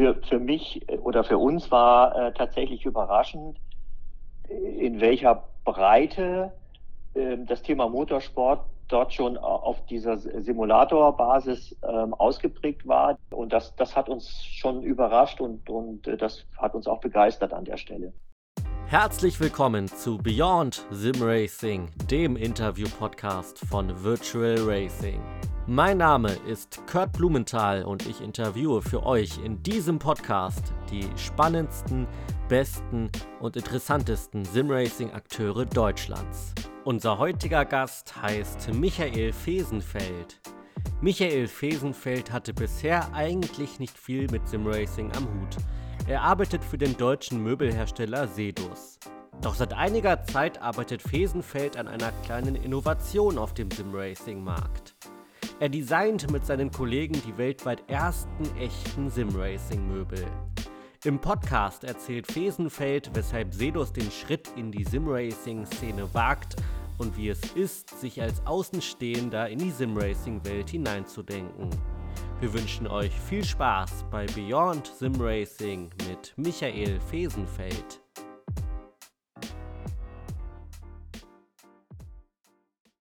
für, für mich oder für uns war äh, tatsächlich überraschend, in welcher Breite äh, das Thema Motorsport dort schon auf dieser Simulatorbasis ähm, ausgeprägt war. Und das, das hat uns schon überrascht und, und äh, das hat uns auch begeistert an der Stelle. Herzlich willkommen zu Beyond Sim Racing, dem Interview-Podcast von Virtual Racing. Mein Name ist Kurt Blumenthal und ich interviewe für euch in diesem Podcast die spannendsten, besten und interessantesten Simracing-Akteure Deutschlands. Unser heutiger Gast heißt Michael Fesenfeld. Michael Fesenfeld hatte bisher eigentlich nicht viel mit Simracing am Hut. Er arbeitet für den deutschen Möbelhersteller Sedus. Doch seit einiger Zeit arbeitet Fesenfeld an einer kleinen Innovation auf dem Simracing-Markt. Er designt mit seinen Kollegen die weltweit ersten echten Simracing-Möbel. Im Podcast erzählt Fesenfeld, weshalb Sedus den Schritt in die Simracing-Szene wagt und wie es ist, sich als Außenstehender in die Simracing-Welt hineinzudenken. Wir wünschen euch viel Spaß bei Beyond Simracing mit Michael Fesenfeld.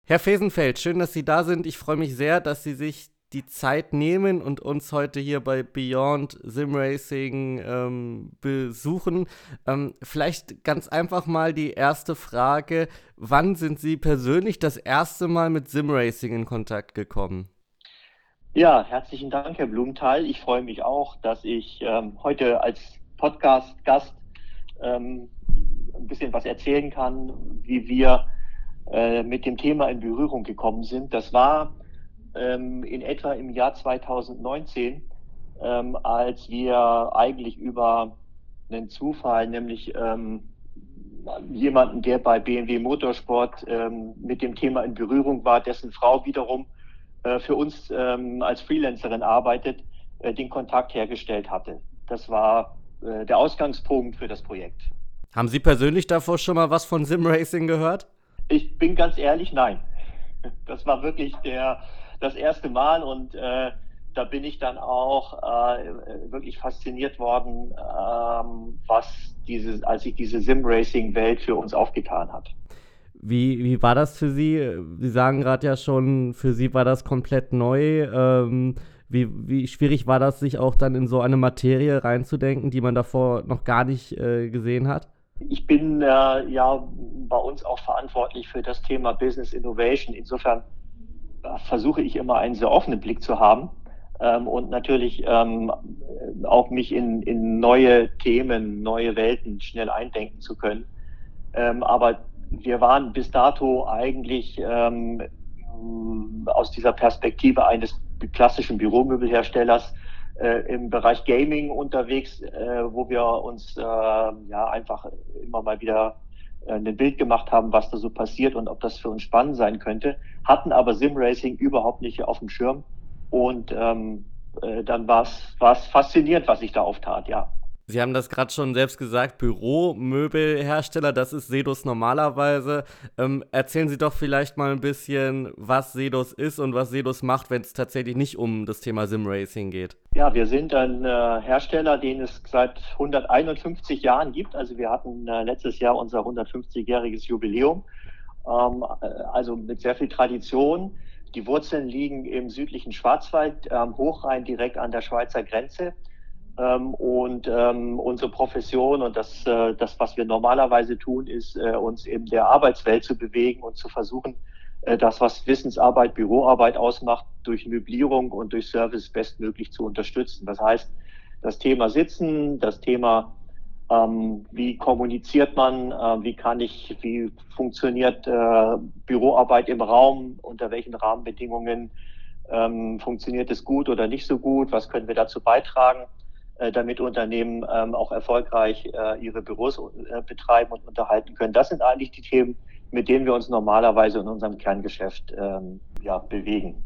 Herr Fesenfeld, schön, dass Sie da sind. Ich freue mich sehr, dass Sie sich die Zeit nehmen und uns heute hier bei Beyond Sim Racing ähm, besuchen. Ähm, vielleicht ganz einfach mal die erste Frage: Wann sind Sie persönlich das erste Mal mit Sim Racing in Kontakt gekommen? Ja, herzlichen Dank, Herr Blumenthal. Ich freue mich auch, dass ich ähm, heute als Podcast-Gast ähm, ein bisschen was erzählen kann, wie wir äh, mit dem Thema in Berührung gekommen sind. Das war ähm, in etwa im Jahr 2019, ähm, als wir eigentlich über einen Zufall, nämlich ähm, jemanden, der bei BMW Motorsport ähm, mit dem Thema in Berührung war, dessen Frau wiederum äh, für uns ähm, als Freelancerin arbeitet, äh, den Kontakt hergestellt hatte. Das war äh, der Ausgangspunkt für das Projekt. Haben Sie persönlich davor schon mal was von Simracing gehört? Ich bin ganz ehrlich, nein. Das war wirklich der, das erste Mal und äh, da bin ich dann auch äh, wirklich fasziniert worden, ähm, was diese, als sich diese Sim-Racing-Welt für uns aufgetan hat. Wie, wie war das für Sie? Sie sagen gerade ja schon, für Sie war das komplett neu. Ähm, wie, wie schwierig war das, sich auch dann in so eine Materie reinzudenken, die man davor noch gar nicht äh, gesehen hat? Ich bin äh, ja bei uns auch verantwortlich für das Thema Business Innovation. Insofern äh, versuche ich immer einen sehr offenen Blick zu haben ähm, und natürlich ähm, auch mich in, in neue Themen, neue Welten schnell eindenken zu können. Ähm, aber wir waren bis dato eigentlich ähm, aus dieser Perspektive eines klassischen Büromöbelherstellers äh, im Bereich Gaming unterwegs, äh, wo wir uns äh, ja einfach immer mal wieder ein Bild gemacht haben, was da so passiert und ob das für uns spannend sein könnte, hatten aber Simracing überhaupt nicht auf dem Schirm. Und ähm, äh, dann war es faszinierend, was sich da auftat, ja. Sie haben das gerade schon selbst gesagt, Büromöbelhersteller, das ist Sedus normalerweise. Ähm, erzählen Sie doch vielleicht mal ein bisschen, was Sedus ist und was Sedus macht, wenn es tatsächlich nicht um das Thema Simracing geht. Ja, wir sind ein äh, Hersteller, den es seit 151 Jahren gibt. Also wir hatten äh, letztes Jahr unser 150-jähriges Jubiläum, ähm, äh, also mit sehr viel Tradition. Die Wurzeln liegen im südlichen Schwarzwald, am Hochrhein direkt an der Schweizer Grenze. Ähm, und ähm, unsere Profession und das, äh, das, was wir normalerweise tun, ist, äh, uns in der Arbeitswelt zu bewegen und zu versuchen, äh, das, was Wissensarbeit, Büroarbeit ausmacht, durch Möblierung und durch Service bestmöglich zu unterstützen. Das heißt, das Thema Sitzen, das Thema, ähm, wie kommuniziert man, äh, wie kann ich, wie funktioniert äh, Büroarbeit im Raum, unter welchen Rahmenbedingungen ähm, funktioniert es gut oder nicht so gut, was können wir dazu beitragen damit Unternehmen ähm, auch erfolgreich äh, ihre Büros äh, betreiben und unterhalten können. Das sind eigentlich die Themen, mit denen wir uns normalerweise in unserem Kerngeschäft ähm, ja, bewegen.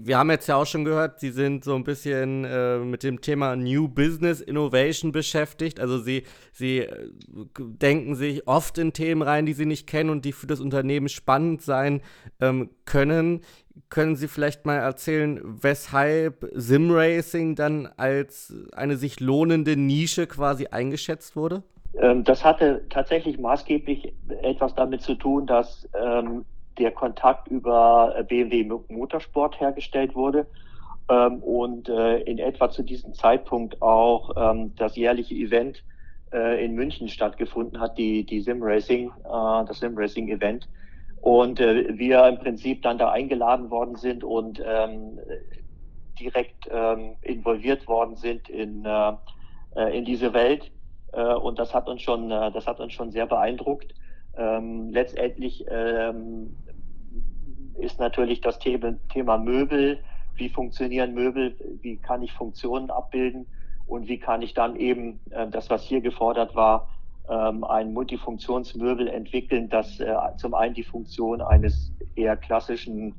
Wir haben jetzt ja auch schon gehört, Sie sind so ein bisschen äh, mit dem Thema New Business Innovation beschäftigt. Also Sie, Sie äh, denken sich oft in Themen rein, die Sie nicht kennen und die für das Unternehmen spannend sein ähm, können. Können Sie vielleicht mal erzählen, weshalb Simracing dann als eine sich lohnende Nische quasi eingeschätzt wurde? Ähm, das hatte tatsächlich maßgeblich etwas damit zu tun, dass ähm, der Kontakt über äh, BMW Motorsport hergestellt wurde ähm, und äh, in etwa zu diesem Zeitpunkt auch ähm, das jährliche Event äh, in München stattgefunden hat, die, die Sim Racing, äh, das Sim Racing Event. Und äh, wir im Prinzip dann da eingeladen worden sind und ähm, direkt ähm, involviert worden sind in, äh, in diese Welt. und das hat uns schon, das hat uns schon sehr beeindruckt. Ähm, letztendlich ähm, ist natürlich das Thema Möbel. Wie funktionieren Möbel? Wie kann ich Funktionen abbilden? Und wie kann ich dann eben äh, das, was hier gefordert war, ähm, ein Multifunktionsmöbel entwickeln, das äh, zum einen die Funktion eines eher klassischen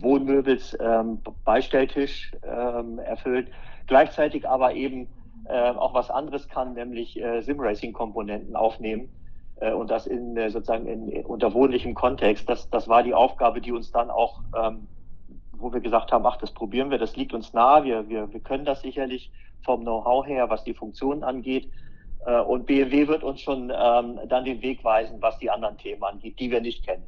Wohnmöbels, ähm, Beistelltisch ähm, erfüllt, gleichzeitig aber eben äh, auch was anderes kann, nämlich äh, Simracing-Komponenten aufnehmen äh, und das in äh, sozusagen in, in, unter wohnlichem Kontext. Das, das war die Aufgabe, die uns dann auch, ähm, wo wir gesagt haben, ach, das probieren wir, das liegt uns nahe, wir, wir, wir können das sicherlich vom Know-how her, was die Funktionen angeht. Äh, und BMW wird uns schon ähm, dann den Weg weisen, was die anderen Themen angeht, die wir nicht kennen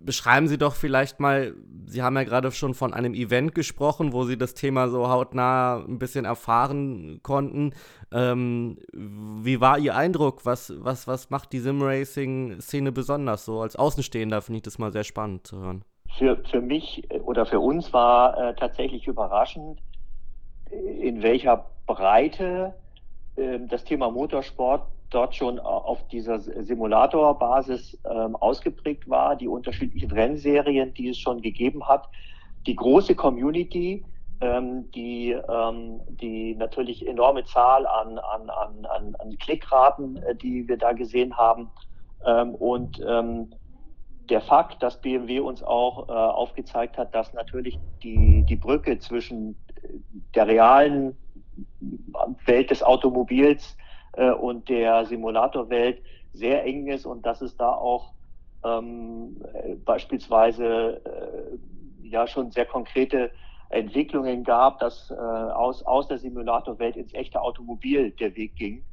beschreiben Sie doch vielleicht mal, Sie haben ja gerade schon von einem Event gesprochen, wo Sie das Thema so hautnah ein bisschen erfahren konnten. Ähm, wie war Ihr Eindruck? Was, was, was macht die Sim-Racing-Szene besonders so? Als Außenstehender finde ich das mal sehr spannend zu hören. Für, für mich oder für uns war äh, tatsächlich überraschend, in welcher Breite äh, das Thema Motorsport dort schon auf dieser Simulatorbasis ähm, ausgeprägt war, die unterschiedlichen Rennserien, die es schon gegeben hat, die große Community, ähm, die, ähm, die natürlich enorme Zahl an, an, an, an, an Klickraten, äh, die wir da gesehen haben. Ähm, und ähm, der Fakt, dass BMW uns auch äh, aufgezeigt hat, dass natürlich die, die Brücke zwischen der realen Welt des Automobils äh, und der Simulatorwelt sehr eng ist und dass es da auch ähm, beispielsweise äh, ja schon sehr konkrete Entwicklungen gab, dass äh, aus, aus der Simulatorwelt ins echte Automobil der Weg ging.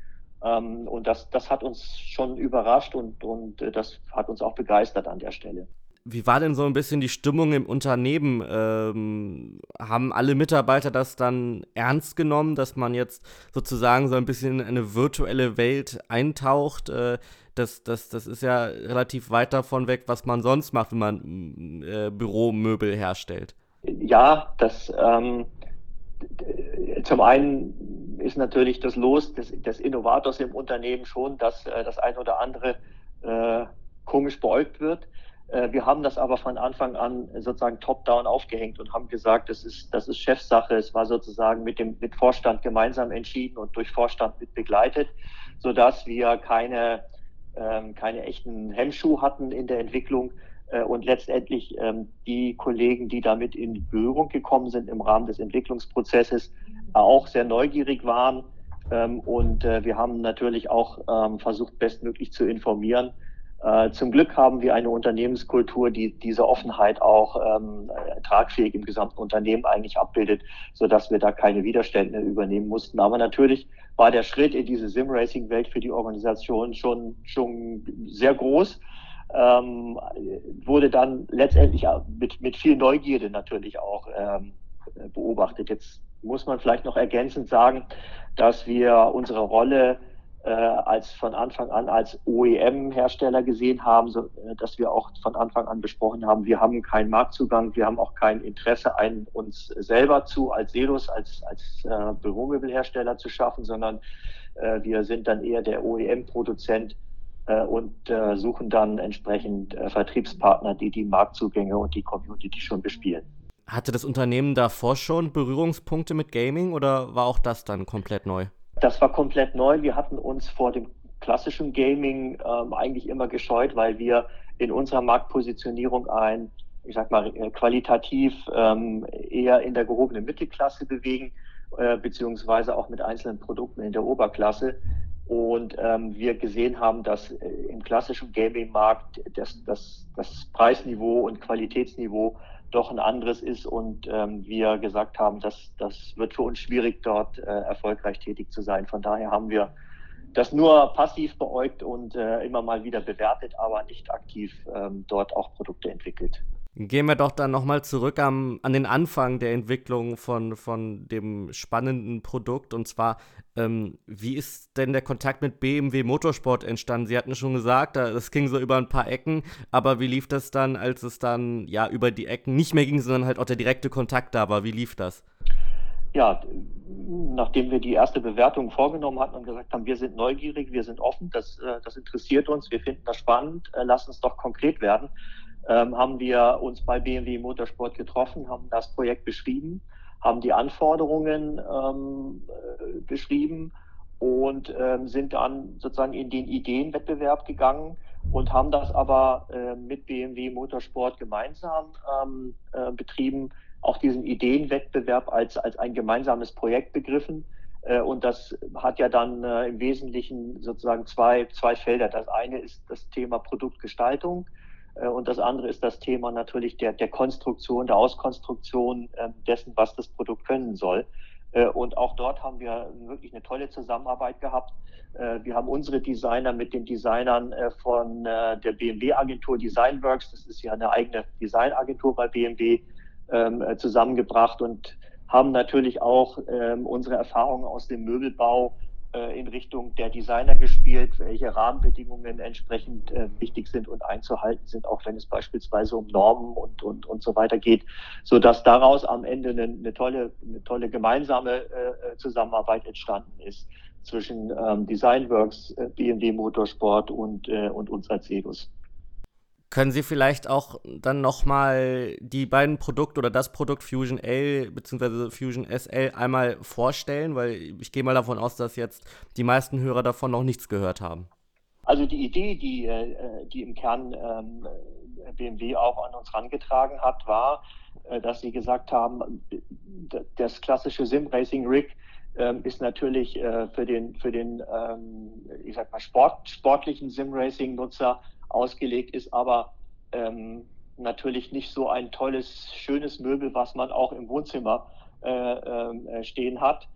Ähm, und das, das hat uns schon überrascht und, und äh, das hat uns auch begeistert an der Stelle. Wie war denn so ein bisschen die Stimmung im Unternehmen? Ähm, haben alle Mitarbeiter das dann ernst genommen, dass man jetzt sozusagen so ein bisschen in eine virtuelle Welt eintaucht? Äh, das, das, das ist ja relativ weit davon weg, was man sonst macht, wenn man äh, Büromöbel herstellt. Ja, das ähm, zum einen ist natürlich das Los des, des Innovators im Unternehmen schon, dass äh, das ein oder andere äh, komisch beäugt wird. Äh, wir haben das aber von Anfang an sozusagen top-down aufgehängt und haben gesagt, das ist, das ist Chefsache. Es war sozusagen mit dem mit Vorstand gemeinsam entschieden und durch Vorstand mit begleitet, sodass wir keine, ähm, keine echten Hemmschuhe hatten in der Entwicklung äh, und letztendlich ähm, die Kollegen, die damit in Berührung gekommen sind im Rahmen des Entwicklungsprozesses, auch sehr neugierig waren. Ähm, und äh, wir haben natürlich auch ähm, versucht, bestmöglich zu informieren zum Glück haben wir eine Unternehmenskultur, die diese Offenheit auch ähm, tragfähig im gesamten Unternehmen eigentlich abbildet, so dass wir da keine Widerstände übernehmen mussten. Aber natürlich war der Schritt in diese Sim-Racing-Welt für die Organisation schon, schon sehr groß. Ähm, wurde dann letztendlich mit, mit viel Neugierde natürlich auch ähm, beobachtet. Jetzt muss man vielleicht noch ergänzend sagen, dass wir unsere Rolle äh, als von Anfang an als OEM-Hersteller gesehen haben, so, äh, dass wir auch von Anfang an besprochen haben, wir haben keinen Marktzugang, wir haben auch kein Interesse, einen uns selber zu als Selos, als, als äh, Büromöbelhersteller zu schaffen, sondern äh, wir sind dann eher der OEM-Produzent äh, und äh, suchen dann entsprechend äh, Vertriebspartner, die die Marktzugänge und die Community schon bespielen. Hatte das Unternehmen davor schon Berührungspunkte mit Gaming oder war auch das dann komplett neu? Das war komplett neu. Wir hatten uns vor dem klassischen Gaming ähm, eigentlich immer gescheut, weil wir in unserer Marktpositionierung ein ich sag mal, qualitativ ähm, eher in der gehobenen Mittelklasse bewegen, äh, beziehungsweise auch mit einzelnen Produkten in der Oberklasse. Und ähm, wir gesehen haben, dass äh, im klassischen Gaming-Markt das, das, das Preisniveau und Qualitätsniveau doch ein anderes ist und ähm, wir gesagt haben, dass das wird für uns schwierig, dort äh, erfolgreich tätig zu sein. Von daher haben wir das nur passiv beäugt und äh, immer mal wieder bewertet, aber nicht aktiv ähm, dort auch Produkte entwickelt. Gehen wir doch dann nochmal zurück am, an den Anfang der Entwicklung von, von dem spannenden Produkt. Und zwar, ähm, wie ist denn der Kontakt mit BMW Motorsport entstanden? Sie hatten schon gesagt, das ging so über ein paar Ecken, aber wie lief das dann, als es dann ja über die Ecken nicht mehr ging, sondern halt auch der direkte Kontakt da war? Wie lief das? Ja, nachdem wir die erste Bewertung vorgenommen hatten und gesagt haben, wir sind neugierig, wir sind offen, das, äh, das interessiert uns, wir finden das spannend, äh, lass uns doch konkret werden ähm, haben wir uns bei BMW Motorsport getroffen, haben das Projekt beschrieben, haben die Anforderungen ähm, äh, beschrieben und ähm, sind dann sozusagen in den Ideenwettbewerb gegangen und haben das aber äh, mit BMW Motorsport gemeinsam ähm, äh, betrieben, auch diesen Ideenwettbewerb als, als ein gemeinsames Projekt begriffen. Äh, und das hat ja dann äh, im Wesentlichen sozusagen zwei, zwei Felder. Das eine ist das Thema Produktgestaltung und das andere ist das Thema natürlich der, der Konstruktion, der Auskonstruktion ähm, dessen, was das Produkt können soll. Äh, und auch dort haben wir wirklich eine tolle Zusammenarbeit gehabt. Äh, wir haben unsere Designer mit den Designern von der BMW-Agentur Designworks, das ist ja eine eigene Designagentur bei BMW, ähm, zusammengebracht und haben natürlich auch ähm, unsere Erfahrungen aus dem Möbelbau äh, in Richtung der Designer gespielt, welche Rahmenbedingungen entsprechend äh, wichtig sind und einzuhalten sind, auch wenn es beispielsweise um Normen und, und, und so weiter geht, so dass daraus am Ende eine, eine tolle, eine tolle gemeinsame äh, Zusammenarbeit entstanden ist zwischen ähm, Designworks, äh, BMW Motorsport und, äh, und uns als Edus. Können Sie vielleicht auch dann nochmal die beiden Produkte oder das Produkt Fusion L bzw. Fusion SL einmal vorstellen? Weil ich gehe mal davon aus, dass jetzt die meisten Hörer davon noch nichts gehört haben. Also die Idee, die, äh, die im Kern ähm, BMW auch an uns herangetragen hat, war, äh, dass sie gesagt haben, das klassische Sim-Racing-Rig ähm, ist natürlich äh, für den, für den ähm, ich sag mal, Sport, sportlichen Sim-Racing-Nutzer ausgelegt ist, aber ähm, natürlich nicht so ein tolles, schönes Möbel, was man auch im Wohnzimmer äh, äh, stehen hat.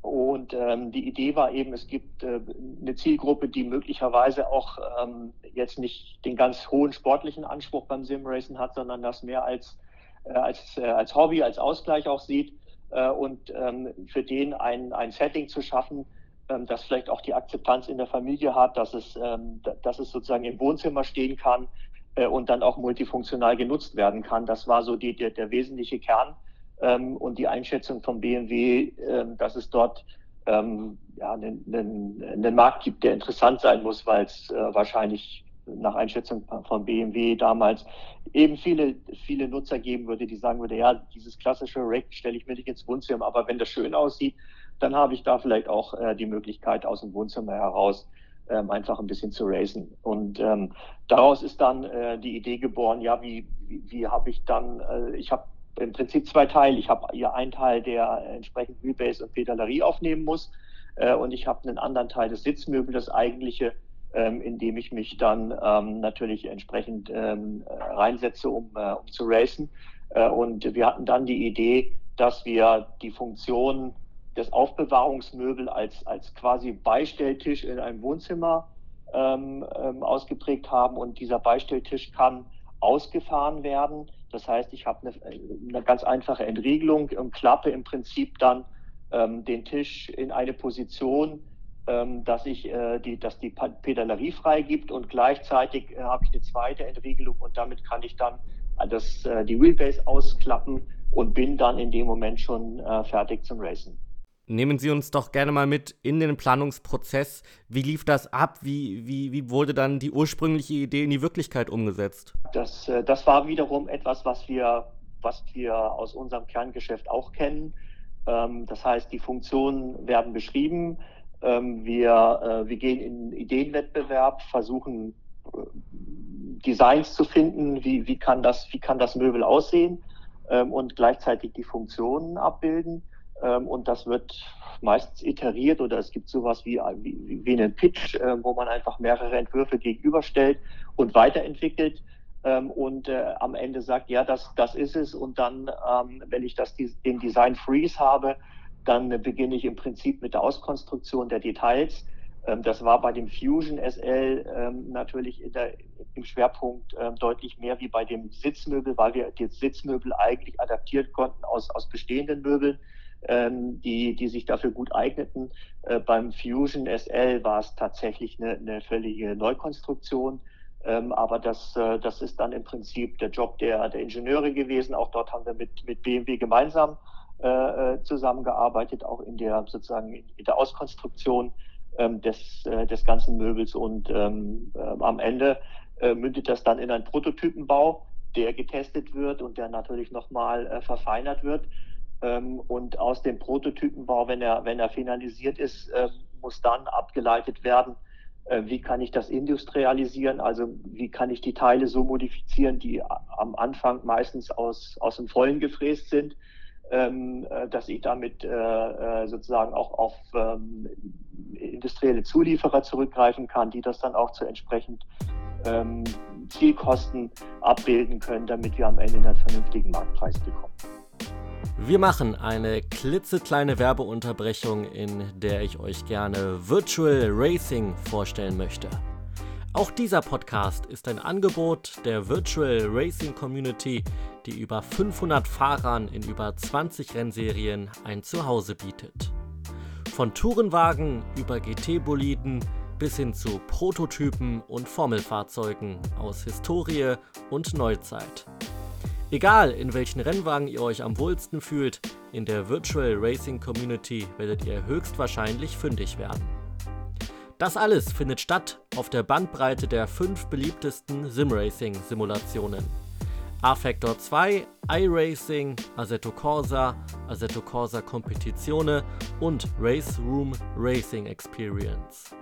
Und ähm, die Idee war eben, es gibt äh, eine Zielgruppe, die möglicherweise auch ähm, jetzt nicht den ganz hohen sportlichen Anspruch beim Simracen hat, sondern das mehr als, äh, als, äh, als Hobby, als Ausgleich auch sieht. Äh, und ähm, für den ein, ein Setting zu schaffen, ähm, das vielleicht auch die Akzeptanz in der Familie hat, dass es, ähm, dass es sozusagen im Wohnzimmer stehen kann äh, und dann auch multifunktional genutzt werden kann. Das war so die, der, der wesentliche Kern ähm, und die Einschätzung von BMW, dass es dort ja, einen, einen, einen Markt gibt, der interessant sein muss, weil es äh, wahrscheinlich nach Einschätzung von BMW damals eben viele, viele Nutzer geben würde, die sagen würde, ja, dieses klassische Rack stelle ich mir nicht ins Wohnzimmer, aber wenn das schön aussieht, dann habe ich da vielleicht auch äh, die Möglichkeit, aus dem Wohnzimmer heraus ähm, einfach ein bisschen zu racen. Und ähm, daraus ist dann äh, die Idee geboren, ja, wie, wie, wie habe ich dann, äh, ich habe im Prinzip zwei Teile. Ich habe hier einen Teil, der entsprechend Wheelbase und Pedalerie aufnehmen muss. Äh, und ich habe einen anderen Teil des Sitzmöbels, das eigentliche, ähm, in dem ich mich dann ähm, natürlich entsprechend ähm, reinsetze, um, äh, um zu racen. Äh, und wir hatten dann die Idee, dass wir die Funktion das Aufbewahrungsmöbel als, als quasi Beistelltisch in einem Wohnzimmer ähm, ähm, ausgeprägt haben. Und dieser Beistelltisch kann ausgefahren werden. Das heißt, ich habe eine, eine ganz einfache Entriegelung und klappe im Prinzip dann ähm, den Tisch in eine Position, ähm, dass ich äh, die, dass die Pedalerie freigibt und gleichzeitig äh, habe ich eine zweite Entriegelung und damit kann ich dann das, äh, die Wheelbase ausklappen und bin dann in dem Moment schon äh, fertig zum Racen. Nehmen Sie uns doch gerne mal mit in den Planungsprozess. Wie lief das ab? Wie, wie, wie wurde dann die ursprüngliche Idee in die Wirklichkeit umgesetzt? Das, äh, das war wiederum etwas, was wir, was wir aus unserem Kerngeschäft auch kennen. Ähm, das heißt, die Funktionen werden beschrieben. Ähm, wir, äh, wir gehen in Ideenwettbewerb, versuchen äh, Designs zu finden, wie, wie, kann, das, wie kann das Möbel aussehen ähm, und gleichzeitig die Funktionen abbilden. Ähm, und das wird meistens iteriert oder es gibt sowas wie, wie, wie einen Pitch, äh, wo man einfach mehrere Entwürfe gegenüberstellt und weiterentwickelt ähm, und äh, am Ende sagt, ja, das, das ist es. Und dann, ähm, wenn ich das, den Design Freeze habe, dann äh, beginne ich im Prinzip mit der Auskonstruktion der Details. Ähm, das war bei dem Fusion SL ähm, natürlich der, im Schwerpunkt ähm, deutlich mehr wie bei dem Sitzmöbel, weil wir die Sitzmöbel eigentlich adaptiert konnten aus, aus bestehenden Möbeln. Ähm, die, die sich dafür gut eigneten. Äh, beim Fusion SL war es tatsächlich eine, eine völlige Neukonstruktion. Ähm, aber das, äh, das ist dann im Prinzip der Job der, der Ingenieure gewesen. Auch dort haben wir mit, mit BMW gemeinsam äh, äh, zusammengearbeitet, auch in der sozusagen in der Auskonstruktion ähm, des, äh, des ganzen Möbels. Und ähm, äh, am Ende äh, mündet das dann in einen Prototypenbau, der getestet wird und der natürlich nochmal verfeinert wird. Ähm, und aus dem Prototypenbau, wenn er, wenn er finalisiert ist, muss dann abgeleitet werden, äh, wie kann ich das industrialisieren? Also wie kann ich die Teile so modifizieren, die am Anfang meistens aus, aus dem Vollen gefräst sind, ähm, äh, dass ich damit äh, äh, sozusagen auch auf ähm, industrielle Zulieferer zurückgreifen kann, die das dann auch zu entsprechend ähm, Zielkosten abbilden können, damit wir am Ende einen vernünftigen Marktpreis bekommen. Wir machen eine klitzekleine Werbeunterbrechung, in der ich euch gerne Virtual Racing vorstellen möchte. Auch dieser Podcast ist ein Angebot der Virtual Racing Community, die über 500 Fahrern in über 20 Rennserien ein Zuhause bietet. Von Tourenwagen über GT-Boliden bis hin zu Prototypen und Formelfahrzeugen aus Historie und Neuzeit. Egal, in welchen Rennwagen ihr euch am wohlsten fühlt, in der Virtual Racing Community werdet ihr höchstwahrscheinlich fündig werden. Das alles findet statt auf der Bandbreite der fünf beliebtesten Simracing-Simulationen. A-Factor 2, iRacing, Assetto Corsa, Assetto Corsa Competizione und Race Room Racing Experience.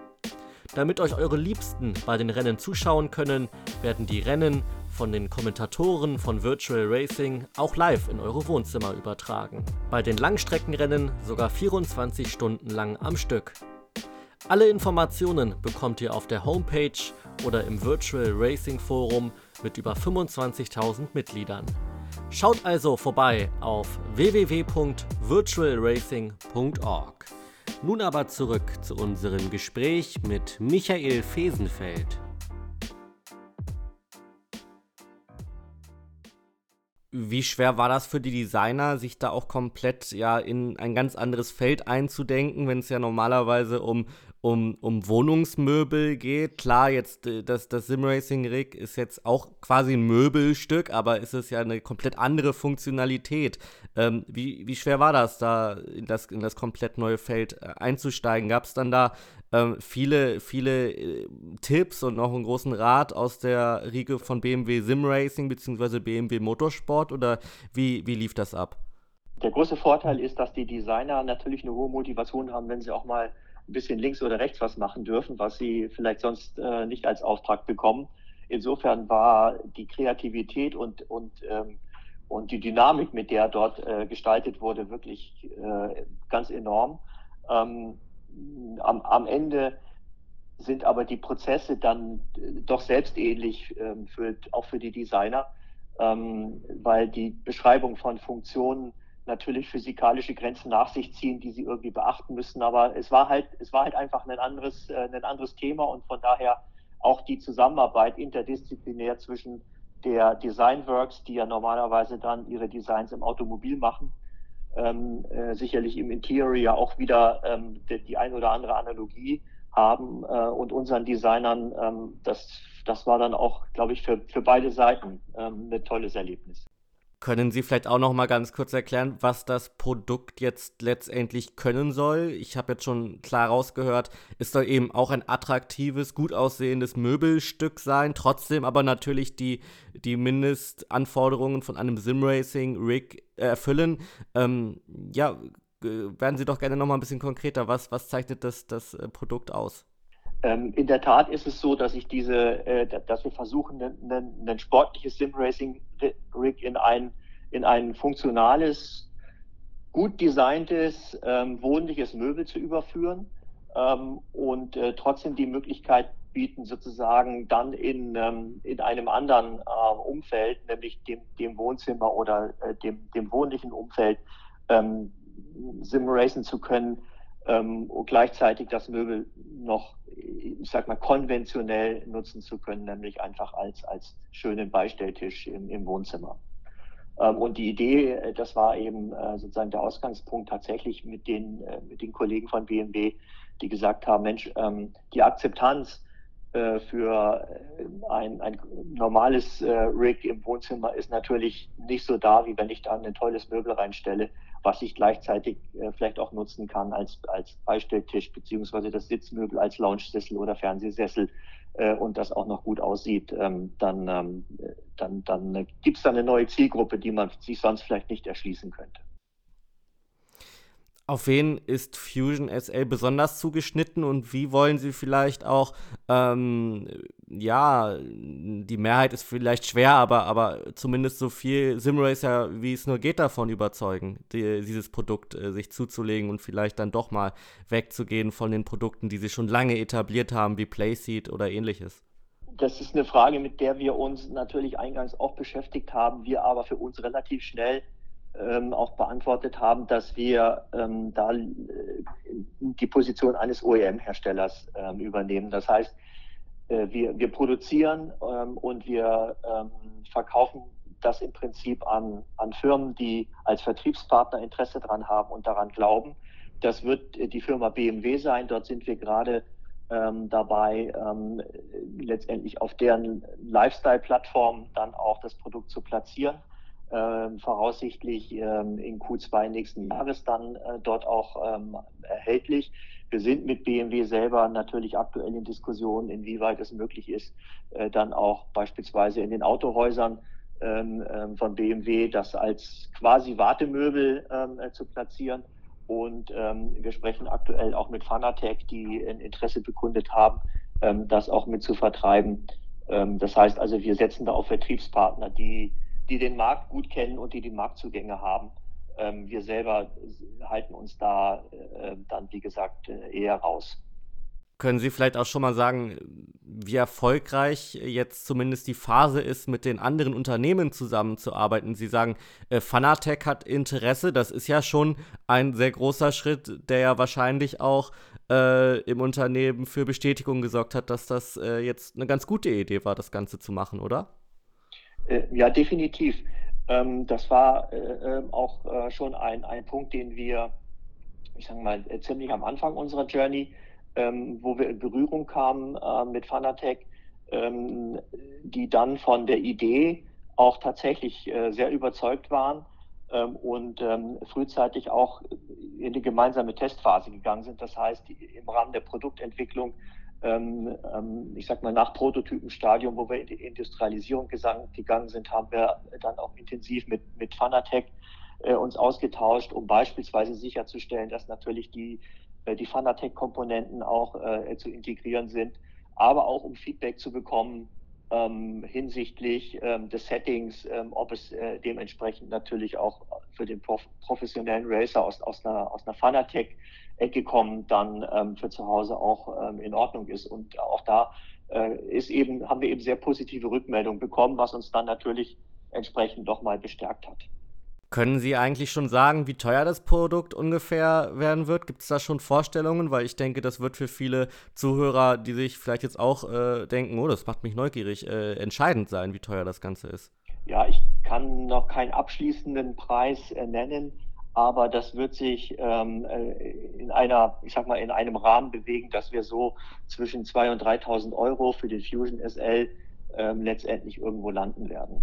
Damit euch eure Liebsten bei den Rennen zuschauen können, werden die Rennen von den Kommentatoren von Virtual Racing auch live in eure Wohnzimmer übertragen. Bei den Langstreckenrennen sogar 24 Stunden lang am Stück. Alle Informationen bekommt ihr auf der Homepage oder im Virtual Racing Forum mit über 25.000 Mitgliedern. Schaut also vorbei auf www.virtualracing.org. Nun aber zurück zu unserem Gespräch mit Michael Fesenfeld. Wie schwer war das für die Designer, sich da auch komplett ja in ein ganz anderes Feld einzudenken, wenn es ja normalerweise um um, um Wohnungsmöbel geht. Klar, jetzt äh, das, das Simracing-Rig ist jetzt auch quasi ein Möbelstück, aber ist es ja eine komplett andere Funktionalität. Ähm, wie, wie schwer war das, da in das, in das komplett neue Feld äh, einzusteigen? Gab es dann da ähm, viele, viele äh, Tipps und noch einen großen Rat aus der Riege von BMW Simracing bzw. BMW Motorsport oder wie, wie lief das ab? Der große Vorteil ist, dass die Designer natürlich eine hohe Motivation haben, wenn sie auch mal ein bisschen links oder rechts was machen dürfen, was sie vielleicht sonst äh, nicht als Auftrag bekommen. Insofern war die Kreativität und, und, ähm, und die Dynamik, mit der dort äh, gestaltet wurde, wirklich äh, ganz enorm. Ähm, am, am Ende sind aber die Prozesse dann äh, doch selbstähnlich ähm, für, auch für die Designer, ähm, weil die Beschreibung von Funktionen natürlich physikalische Grenzen nach sich ziehen, die sie irgendwie beachten müssen. Aber es war halt, es war halt einfach ein anderes, äh, ein anderes Thema und von daher auch die Zusammenarbeit interdisziplinär zwischen der Designworks, die ja normalerweise dann ihre Designs im Automobil machen, ähm, äh, sicherlich im Interior auch wieder ähm, die, die ein oder andere Analogie haben äh, und unseren Designern, ähm, das, das war dann auch, glaube ich, für, für beide Seiten ähm, ein tolles Erlebnis. Können Sie vielleicht auch noch mal ganz kurz erklären, was das Produkt jetzt letztendlich können soll? Ich habe jetzt schon klar rausgehört, es soll eben auch ein attraktives, gut aussehendes Möbelstück sein, trotzdem aber natürlich die, die Mindestanforderungen von einem Simracing-Rig erfüllen. Ähm, ja, werden Sie doch gerne noch mal ein bisschen konkreter. Was, was zeichnet das, das äh, Produkt aus? Ähm, in der Tat ist es so, dass ich diese, äh, dass wir versuchen, ein, sportliches Sim-Racing-Rig in ein, in ein funktionales, gut designtes, ähm, wohnliches Möbel zu überführen ähm, und äh, trotzdem die Möglichkeit bieten, sozusagen dann in, in einem anderen Umfeld, nämlich dem, dem Wohnzimmer oder äh, dem, dem wohnlichen Umfeld, Sim-Racen zu können, ähm, und gleichzeitig das Möbel noch, ich sag mal, konventionell nutzen zu können, nämlich einfach als, als schönen Beistelltisch im, im Wohnzimmer. Ähm, und die Idee, äh, das war eben äh, sozusagen der Ausgangspunkt tatsächlich mit den, äh, mit den Kollegen von BMW, die gesagt haben, Mensch, ähm, die Akzeptanz äh, für äh, ein, ein normales Rig im Wohnzimmer ist natürlich nicht so da, wie wenn ich da ein tolles Möbel reinstelle was ich gleichzeitig äh, vielleicht auch nutzen kann als, als Beistelltisch beziehungsweise das Sitzmöbel als Lounge-Sessel oder Fernsehsessel äh, und das auch noch gut aussieht, ähm, dann, ähm, dann, dann gibt es da eine neue Zielgruppe, die man sich sonst vielleicht nicht erschließen könnte. Auf wen ist Fusion SL besonders zugeschnitten und wie wollen Sie vielleicht auch, ähm, ja, die Mehrheit ist vielleicht schwer, aber, aber zumindest so viel Simracer, wie es nur geht, davon überzeugen, die, dieses Produkt äh, sich zuzulegen und vielleicht dann doch mal wegzugehen von den Produkten, die Sie schon lange etabliert haben, wie Playseat oder ähnliches? Das ist eine Frage, mit der wir uns natürlich eingangs auch beschäftigt haben, wir aber für uns relativ schnell ähm, auch beantwortet haben, dass wir ähm, da äh, die Position eines OEM-Herstellers ähm, übernehmen. Das heißt, äh, wir, wir produzieren ähm, und wir ähm, verkaufen das im Prinzip an, an Firmen, die als Vertriebspartner Interesse daran haben und daran glauben. Das wird äh, die Firma BMW sein. Dort sind wir gerade ähm, dabei, ähm, letztendlich auf deren Lifestyle-Plattform dann auch das Produkt zu platzieren äh, voraussichtlich ähm, in Q2 nächsten Jahres dann äh, dort auch ähm, erhältlich. Wir sind mit BMW selber natürlich aktuell in Diskussionen, inwieweit es möglich ist, äh, dann auch beispielsweise in den Autohäusern ähm, ähm von BMW das als quasi Wartemöbel ähm, äh, zu platzieren. Und ähm, wir sprechen aktuell auch mit Fanatec, die ein Interesse bekundet haben, das auch mit zu vertreiben. das heißt also, wir setzen da auf Vertriebspartner, die die den Markt gut kennen und die die Marktzugänge haben. Ähm, wir selber halten uns da äh, dann, wie gesagt, äh, eher raus. Können Sie vielleicht auch schon mal sagen, wie erfolgreich jetzt zumindest die Phase ist, mit den anderen Unternehmen zusammenzuarbeiten? Sie sagen, äh, Fanatec hat Interesse. Das ist ja schon ein sehr großer Schritt, der ja wahrscheinlich auch äh, im Unternehmen für Bestätigung gesorgt hat, dass das äh, jetzt eine ganz gute Idee war, das Ganze zu machen, oder? Äh, ja, definitiv. Ähm, das war äh, ähm, auch äh, schon ein, ein Punkt, den wir, ich sage mal, ziemlich am Anfang unserer Journey, ähm, wo wir in Berührung kamen mit Fanatec, die dann von der Idee auch tatsächlich sehr überzeugt waren und frühzeitig auch in die gemeinsame Testphase gegangen sind. Das heißt, im Rahmen der Produktentwicklung ähm, ähm, ich sag mal, nach Prototypenstadium, wo wir in die Industrialisierung gegangen sind, haben wir dann auch intensiv mit, mit Fanatec äh, uns ausgetauscht, um beispielsweise sicherzustellen, dass natürlich die, äh, die Fanatec-Komponenten auch äh, zu integrieren sind, aber auch um Feedback zu bekommen ähm, hinsichtlich ähm, des Settings, ähm, ob es dementsprechend natürlich auch für den prof professionellen Racer aus, aus einer, aus einer Fanatec Ecke kommen, dann ähm, für zu Hause auch ähm, in Ordnung ist. Und auch da äh, ist eben, haben wir eben sehr positive Rückmeldungen bekommen, was uns dann natürlich entsprechend doch mal bestärkt hat. Können Sie eigentlich schon sagen, wie teuer das Produkt ungefähr werden wird? Gibt es da schon Vorstellungen? Weil ich denke, das wird für viele Zuhörer, die sich vielleicht jetzt auch äh, denken, oh, das macht mich neugierig, äh, entscheidend sein, wie teuer das Ganze ist. Ja, ich kann noch keinen abschließenden Preis äh, nennen aber das wird sich ähm, äh, in einer, ich sag mal, in einem Rahmen bewegen, dass wir so zwischen 2.000 und 3.000 Euro für den Fusion SL ähm, letztendlich irgendwo landen werden.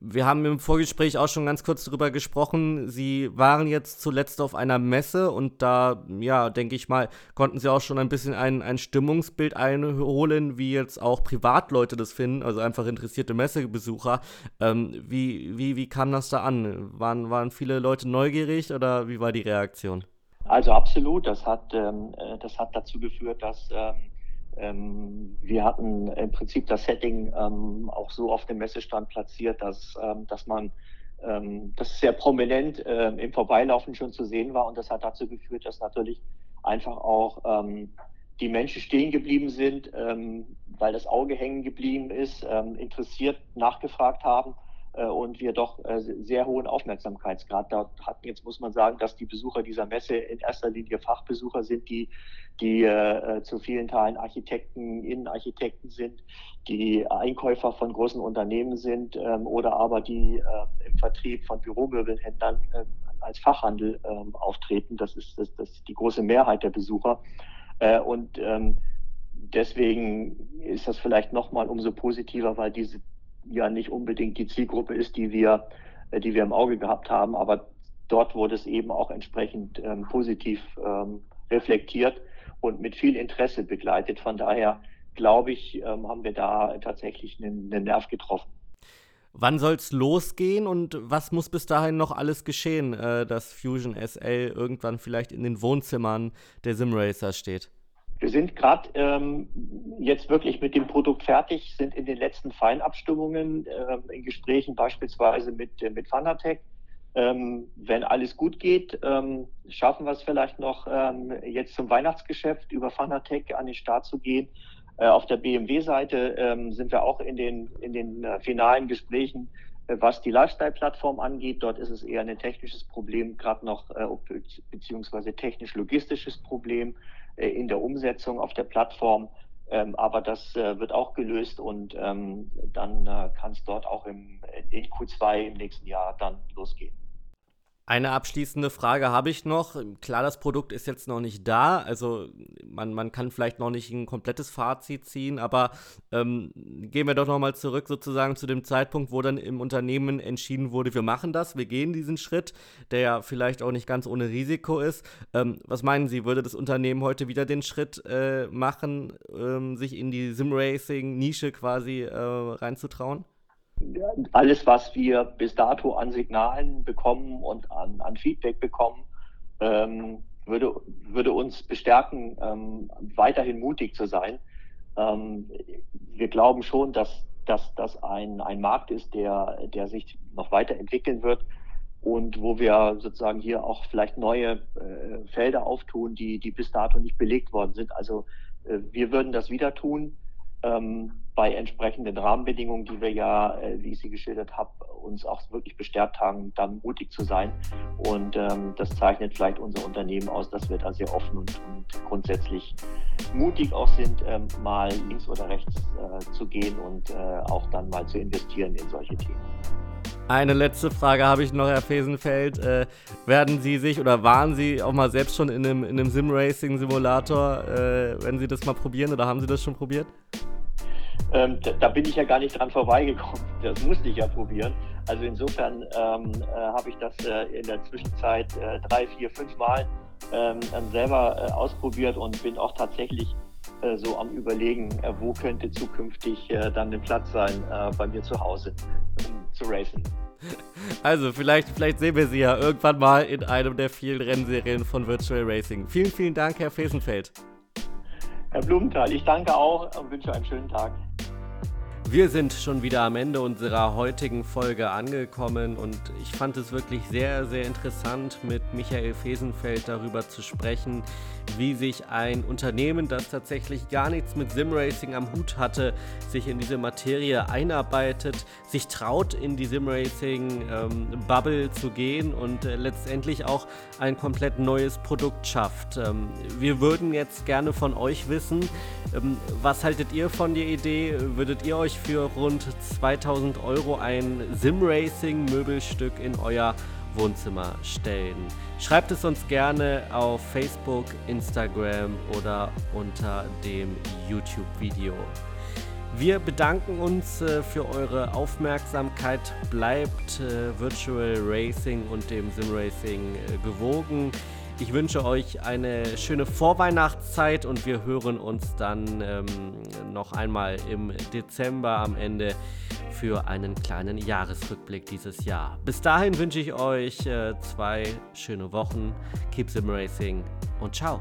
Wir haben im Vorgespräch auch schon ganz kurz darüber gesprochen. Sie waren jetzt zuletzt auf einer Messe und da, ja, denke ich mal, konnten Sie auch schon ein bisschen ein, ein Stimmungsbild einholen, wie jetzt auch Privatleute das finden, also einfach interessierte Messebesucher. Ähm, wie, wie, wie kam das da an? Waren, waren viele Leute neugierig oder wie war die Reaktion? Also absolut. Das hat, ähm, äh, das hat dazu geführt, dass ähm, Ähm, wir hatten im Prinzip das Setting ähm, auch so auf dem Messestand platziert, dass, ähm, dass man ähm, das sehr prominent äh, im Vorbeilaufen schon zu sehen war. Und das hat dazu geführt, dass natürlich einfach auch ähm, die Menschen stehen geblieben sind, ähm, weil das Auge hängen geblieben ist, interessiert nachgefragt haben äh, und wir doch äh, sehr hohen Aufmerksamkeitsgrad dort hatten. Jetzt muss man sagen, dass die Besucher dieser Messe in erster Linie Fachbesucher sind, die, die äh, zu vielen Teilen Architekten, Innenarchitekten sind, die Einkäufer von großen Unternehmen sind ähm, oder aber die äh, im Vertrieb von Büromöbelhändlern äh, als Fachhandel ähm, auftreten. Das ist, das, das ist die große Mehrheit der Besucher. Äh, und ähm, deswegen ist das vielleicht nochmal umso positiver, weil diese ja nicht unbedingt die Zielgruppe ist, die wir, äh, die wir im Auge gehabt haben, aber dort wurde es eben auch entsprechend ähm, positiv ähm, reflektiert und mit viel Interesse begleitet. Von daher glaube ich, ähm, haben wir da tatsächlich einen, einen Nerv getroffen. Wann soll es losgehen und was muss bis dahin noch alles geschehen, äh, dass Fusion SL irgendwann vielleicht in den Wohnzimmern der Simracer steht? Wir sind gerade ähm, jetzt wirklich mit dem Produkt fertig, sind in den letzten Feinabstimmungen äh, in Gesprächen beispielsweise mit, äh, mit Fanatec. Ähm, wenn alles gut geht, ähm, schaffen wir es vielleicht noch ähm, jetzt zum Weihnachtsgeschäft über Fanatec an den Start zu gehen. Äh, auf der BMW-Seite ähm, sind wir auch in den, in den äh, finalen Gesprächen, äh, was die Lifestyle-Plattform angeht. Dort ist es eher ein technisches Problem, gerade noch äh, beziehungsweise technisch-logistisches Problem äh, in der Umsetzung auf der Plattform. Ähm, aber das äh, wird auch gelöst und ähm, dann äh, kann es dort auch im, in Q2 im nächsten Jahr dann losgehen. Eine abschließende Frage habe ich noch. Klar, das Produkt ist jetzt noch nicht da, also man, man kann vielleicht noch nicht ein komplettes Fazit ziehen, aber ähm, gehen wir doch nochmal zurück sozusagen zu dem Zeitpunkt, wo dann im Unternehmen entschieden wurde, wir machen das, wir gehen diesen Schritt, der ja vielleicht auch nicht ganz ohne Risiko ist. Ähm, was meinen Sie, würde das Unternehmen heute wieder den Schritt äh, machen, ähm, sich in die Simracing-Nische quasi äh, reinzutrauen? Alles, was wir bis dato an Signalen bekommen und an, an Feedback bekommen, ähm, würde, würde uns bestärken, ähm, weiterhin mutig zu sein. Ähm, wir glauben schon, dass das ein, ein Markt ist, der, der sich noch weiterentwickeln wird und wo wir sozusagen hier auch vielleicht neue äh, Felder auftun, die, die bis dato nicht belegt worden sind. Also äh, wir würden das wieder tun ähm, bei entsprechenden Rahmenbedingungen, die wir ja, äh, wie ich sie geschildert habe, uns auch wirklich bestärkt haben, dann mutig zu sein. Und ähm, das zeichnet vielleicht unser Unternehmen aus, dass wir da sehr offen und, und grundsätzlich mutig auch sind, ähm, mal links oder rechts äh, zu gehen und äh, auch dann mal zu investieren in solche Themen. Eine letzte Frage habe ich noch, Herr Fesenfeld. Äh, werden Sie sich oder waren Sie auch mal selbst schon in einem, in einem Sim-Racing-Simulator, äh, wenn Sie das mal probieren oder haben Sie das schon probiert? Ähm, da, da, bin ich ja gar nicht dran vorbeigekommen. Das musste ich ja probieren. Also insofern ähm, äh, habe ich das äh, in der Zwischenzeit äh, drei, vier, fünf Mal ähm, selber äh, ausprobiert und bin auch tatsächlich äh, so am Überlegen, äh, wo könnte zukünftig dann der Platz sein bei mir zu Hause, um zu racen. Also, vielleicht, vielleicht sehen wir Sie ja irgendwann mal in einem der vielen Rennserien von Virtual Racing. Vielen, vielen Dank, Herr Fesenfeld. Herr Blumenthal, ich danke auch und wünsche einen schönen Tag. Wir sind schon wieder am Ende unserer heutigen Folge angekommen und ich fand es wirklich sehr, sehr interessant, mit Michael Fesenfeld darüber zu sprechen, wie sich ein Unternehmen, das tatsächlich gar nichts mit Simracing am Hut hatte, sich in diese Materie einarbeitet, sich traut, in die Simracing-Bubble ähm, zu gehen und äh, letztendlich auch ein komplett neues Produkt schafft. Ähm, wir würden jetzt gerne von euch wissen, ähm, was haltet ihr von der Idee? Würdet ihr euch für rund 2000 Euro ein Sim-Racing-Möbelstück in euer Wohnzimmer stellen. Schreibt es uns gerne auf Facebook, Instagram oder unter dem YouTube-Video. Wir bedanken uns äh, für eure Aufmerksamkeit. Bleibt äh, Virtual Racing und dem Sim Racing äh, gewogen. Ich wünsche euch eine schöne Vorweihnachtszeit und wir hören uns dann ähm, noch einmal im Dezember am Ende für einen kleinen Jahresrückblick dieses Jahr. Bis dahin wünsche ich euch äh, zwei schöne Wochen. Keep Sim Racing und ciao.